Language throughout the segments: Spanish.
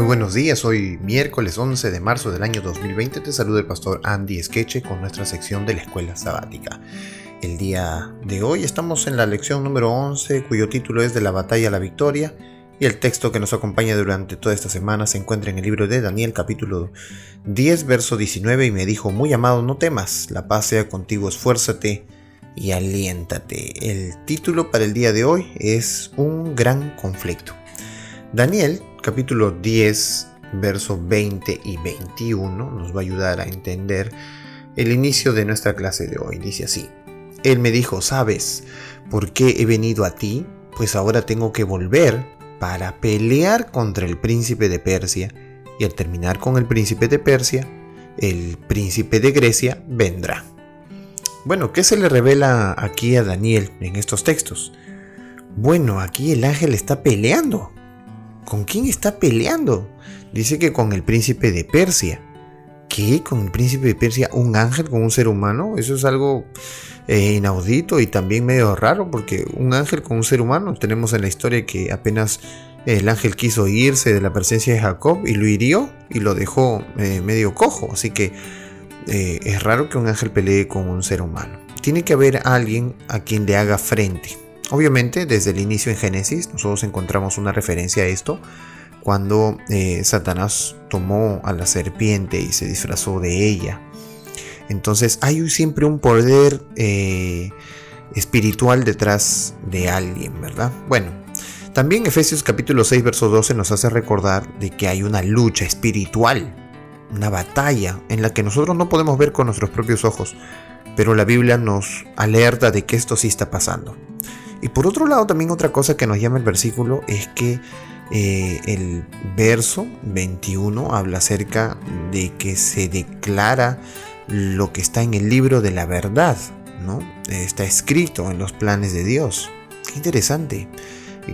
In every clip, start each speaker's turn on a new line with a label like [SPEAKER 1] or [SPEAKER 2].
[SPEAKER 1] Muy buenos días, hoy miércoles 11 de marzo del año 2020 te saluda el pastor Andy Skeche con nuestra sección de la escuela sabática. El día de hoy estamos en la lección número 11 cuyo título es de la batalla a la victoria y el texto que nos acompaña durante toda esta semana se encuentra en el libro de Daniel capítulo 10 verso 19 y me dijo muy amado no temas, la paz sea contigo, esfuérzate y aliéntate. El título para el día de hoy es un gran conflicto. Daniel capítulo 10 verso 20 y 21 nos va a ayudar a entender el inicio de nuestra clase de hoy. Dice así, Él me dijo, ¿sabes por qué he venido a ti? Pues ahora tengo que volver para pelear contra el príncipe de Persia, y al terminar con el príncipe de Persia, el príncipe de Grecia vendrá. Bueno, ¿qué se le revela aquí a Daniel en estos textos? Bueno, aquí el ángel está peleando. ¿Con quién está peleando? Dice que con el príncipe de Persia. ¿Qué? ¿Con el príncipe de Persia? ¿Un ángel con un ser humano? Eso es algo eh, inaudito y también medio raro porque un ángel con un ser humano tenemos en la historia que apenas el ángel quiso irse de la presencia de Jacob y lo hirió y lo dejó eh, medio cojo así que eh, es raro que un ángel pelee con un ser humano tiene que haber alguien a quien le haga frente obviamente desde el inicio en Génesis nosotros encontramos una referencia a esto cuando Satanás tomó a la serpiente y se disfrazó de ella entonces hay siempre un poder eh, espiritual detrás de alguien, ¿verdad? Bueno, también Efesios capítulo 6, verso 12 nos hace recordar de que hay una lucha espiritual, una batalla en la que nosotros no podemos ver con nuestros propios ojos, pero la Biblia nos alerta de que esto sí está pasando. Y por otro lado, también otra cosa que nos llama el versículo es que eh, el verso 21 habla acerca de que se declara lo que está en el libro de la verdad, ¿no? Está escrito en los planes de Dios. Qué interesante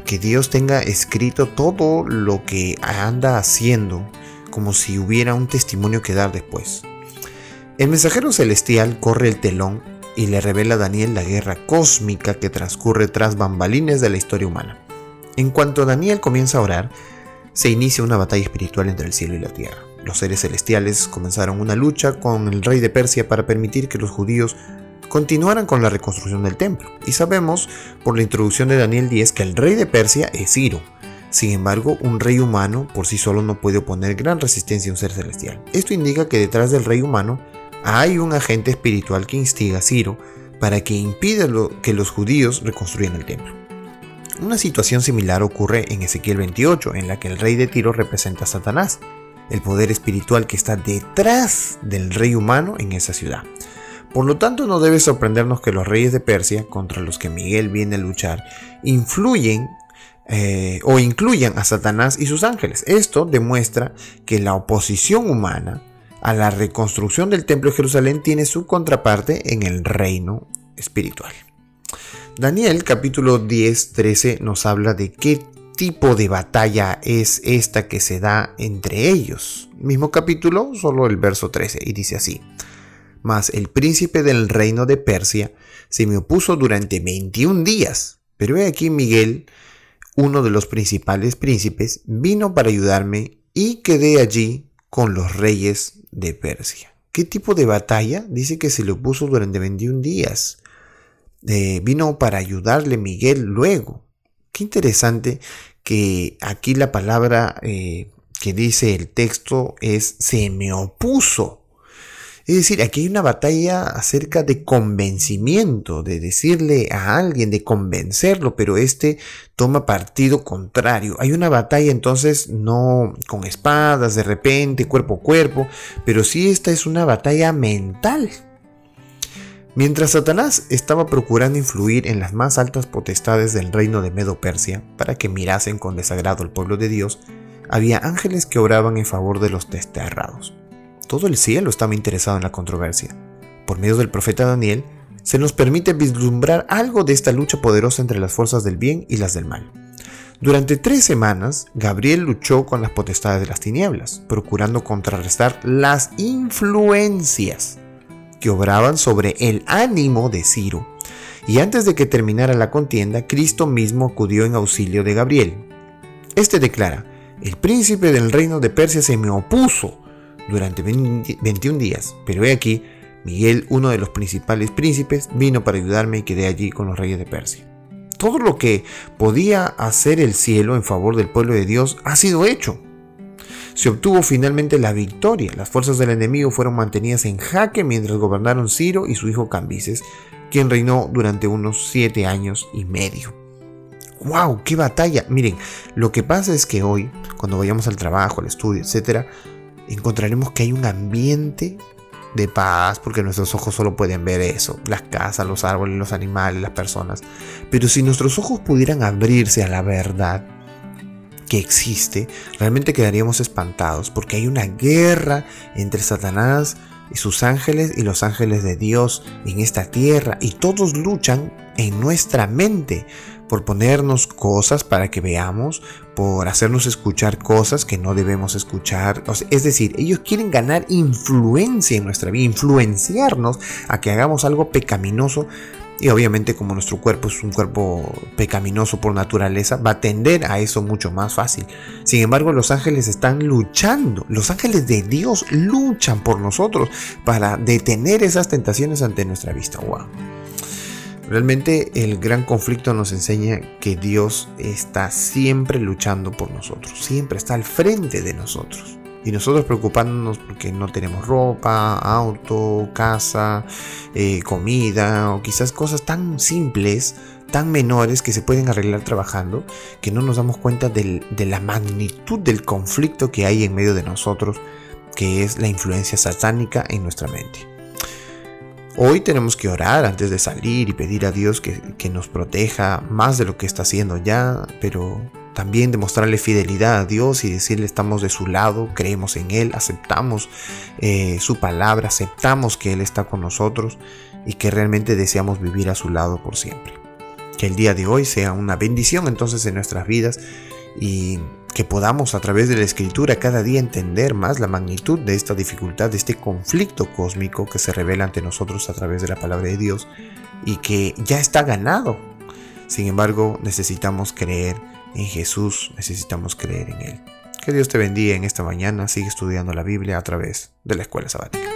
[SPEAKER 1] que Dios tenga escrito todo lo que anda haciendo, como si hubiera un testimonio que dar después. El mensajero celestial corre el telón y le revela a Daniel la guerra cósmica que transcurre tras bambalines de la historia humana. En cuanto Daniel comienza a orar, se inicia una batalla espiritual entre el cielo y la tierra. Los seres celestiales comenzaron una lucha con el rey de Persia para permitir que los judíos continuaran con la reconstrucción del templo. Y sabemos por la introducción de Daniel 10 que el rey de Persia es Ciro. Sin embargo, un rey humano por sí solo no puede oponer gran resistencia a un ser celestial. Esto indica que detrás del rey humano hay un agente espiritual que instiga a Ciro para que impida que los judíos reconstruyan el templo. Una situación similar ocurre en Ezequiel 28, en la que el rey de Tiro representa a Satanás, el poder espiritual que está detrás del rey humano en esa ciudad. Por lo tanto, no debe sorprendernos que los reyes de Persia, contra los que Miguel viene a luchar, influyen eh, o incluyan a Satanás y sus ángeles. Esto demuestra que la oposición humana a la reconstrucción del templo de Jerusalén tiene su contraparte en el reino espiritual. Daniel capítulo 10, 13 nos habla de qué tipo de batalla es esta que se da entre ellos. Mismo capítulo, solo el verso 13, y dice así. Mas el príncipe del reino de Persia se me opuso durante 21 días, pero he aquí Miguel, uno de los principales príncipes, vino para ayudarme y quedé allí con los reyes de Persia. ¿Qué tipo de batalla? Dice que se le opuso durante 21 días. Eh, vino para ayudarle Miguel luego. Qué interesante que aquí la palabra eh, que dice el texto es se me opuso. Es decir, aquí hay una batalla acerca de convencimiento, de decirle a alguien, de convencerlo, pero este toma partido contrario. Hay una batalla entonces no con espadas de repente, cuerpo a cuerpo, pero sí esta es una batalla mental. Mientras Satanás estaba procurando influir en las más altas potestades del reino de Medo-Persia para que mirasen con desagrado al pueblo de Dios, había ángeles que oraban en favor de los desterrados. Todo el cielo estaba interesado en la controversia. Por medio del profeta Daniel, se nos permite vislumbrar algo de esta lucha poderosa entre las fuerzas del bien y las del mal. Durante tres semanas, Gabriel luchó con las potestades de las tinieblas, procurando contrarrestar las influencias que obraban sobre el ánimo de Ciro. Y antes de que terminara la contienda, Cristo mismo acudió en auxilio de Gabriel. Este declara, el príncipe del reino de Persia se me opuso durante 21 días, pero he aquí, Miguel, uno de los principales príncipes, vino para ayudarme y quedé allí con los reyes de Persia. Todo lo que podía hacer el cielo en favor del pueblo de Dios ha sido hecho. Se obtuvo finalmente la victoria. Las fuerzas del enemigo fueron mantenidas en jaque mientras gobernaron Ciro y su hijo Cambises, quien reinó durante unos siete años y medio. ¡Wow! ¡Qué batalla! Miren, lo que pasa es que hoy, cuando vayamos al trabajo, al estudio, etc., encontraremos que hay un ambiente de paz, porque nuestros ojos solo pueden ver eso, las casas, los árboles, los animales, las personas. Pero si nuestros ojos pudieran abrirse a la verdad que existe, realmente quedaríamos espantados, porque hay una guerra entre Satanás y sus ángeles y los ángeles de Dios en esta tierra, y todos luchan en nuestra mente por ponernos cosas para que veamos, por hacernos escuchar cosas que no debemos escuchar. es decir, ellos quieren ganar influencia en nuestra vida, influenciarnos a que hagamos algo pecaminoso. Y obviamente como nuestro cuerpo es un cuerpo pecaminoso por naturaleza, va a tender a eso mucho más fácil. Sin embargo, los ángeles están luchando. Los ángeles de Dios luchan por nosotros para detener esas tentaciones ante nuestra vista. Wow. Realmente el gran conflicto nos enseña que Dios está siempre luchando por nosotros, siempre está al frente de nosotros. Y nosotros preocupándonos porque no tenemos ropa, auto, casa, eh, comida o quizás cosas tan simples, tan menores que se pueden arreglar trabajando, que no nos damos cuenta de la magnitud del conflicto que hay en medio de nosotros, que es la influencia satánica en nuestra mente. Hoy tenemos que orar antes de salir y pedir a Dios que, nos proteja más de lo que está haciendo ya, pero también demostrarle fidelidad a Dios y decirle estamos de su lado, creemos en Él, aceptamos eh, su palabra, aceptamos que Él está con nosotros y que realmente deseamos vivir a su lado por siempre. Que el día de hoy sea una bendición entonces en nuestras vidas y que podamos a través de la escritura cada día entender más la magnitud de esta dificultad, de este conflicto cósmico que se revela ante nosotros a través de la palabra de Dios y que ya está ganado. Sin embargo, necesitamos creer en Jesús, necesitamos creer en Él. Que Dios te bendiga en esta mañana, sigue estudiando la Biblia a través de la escuela sabática.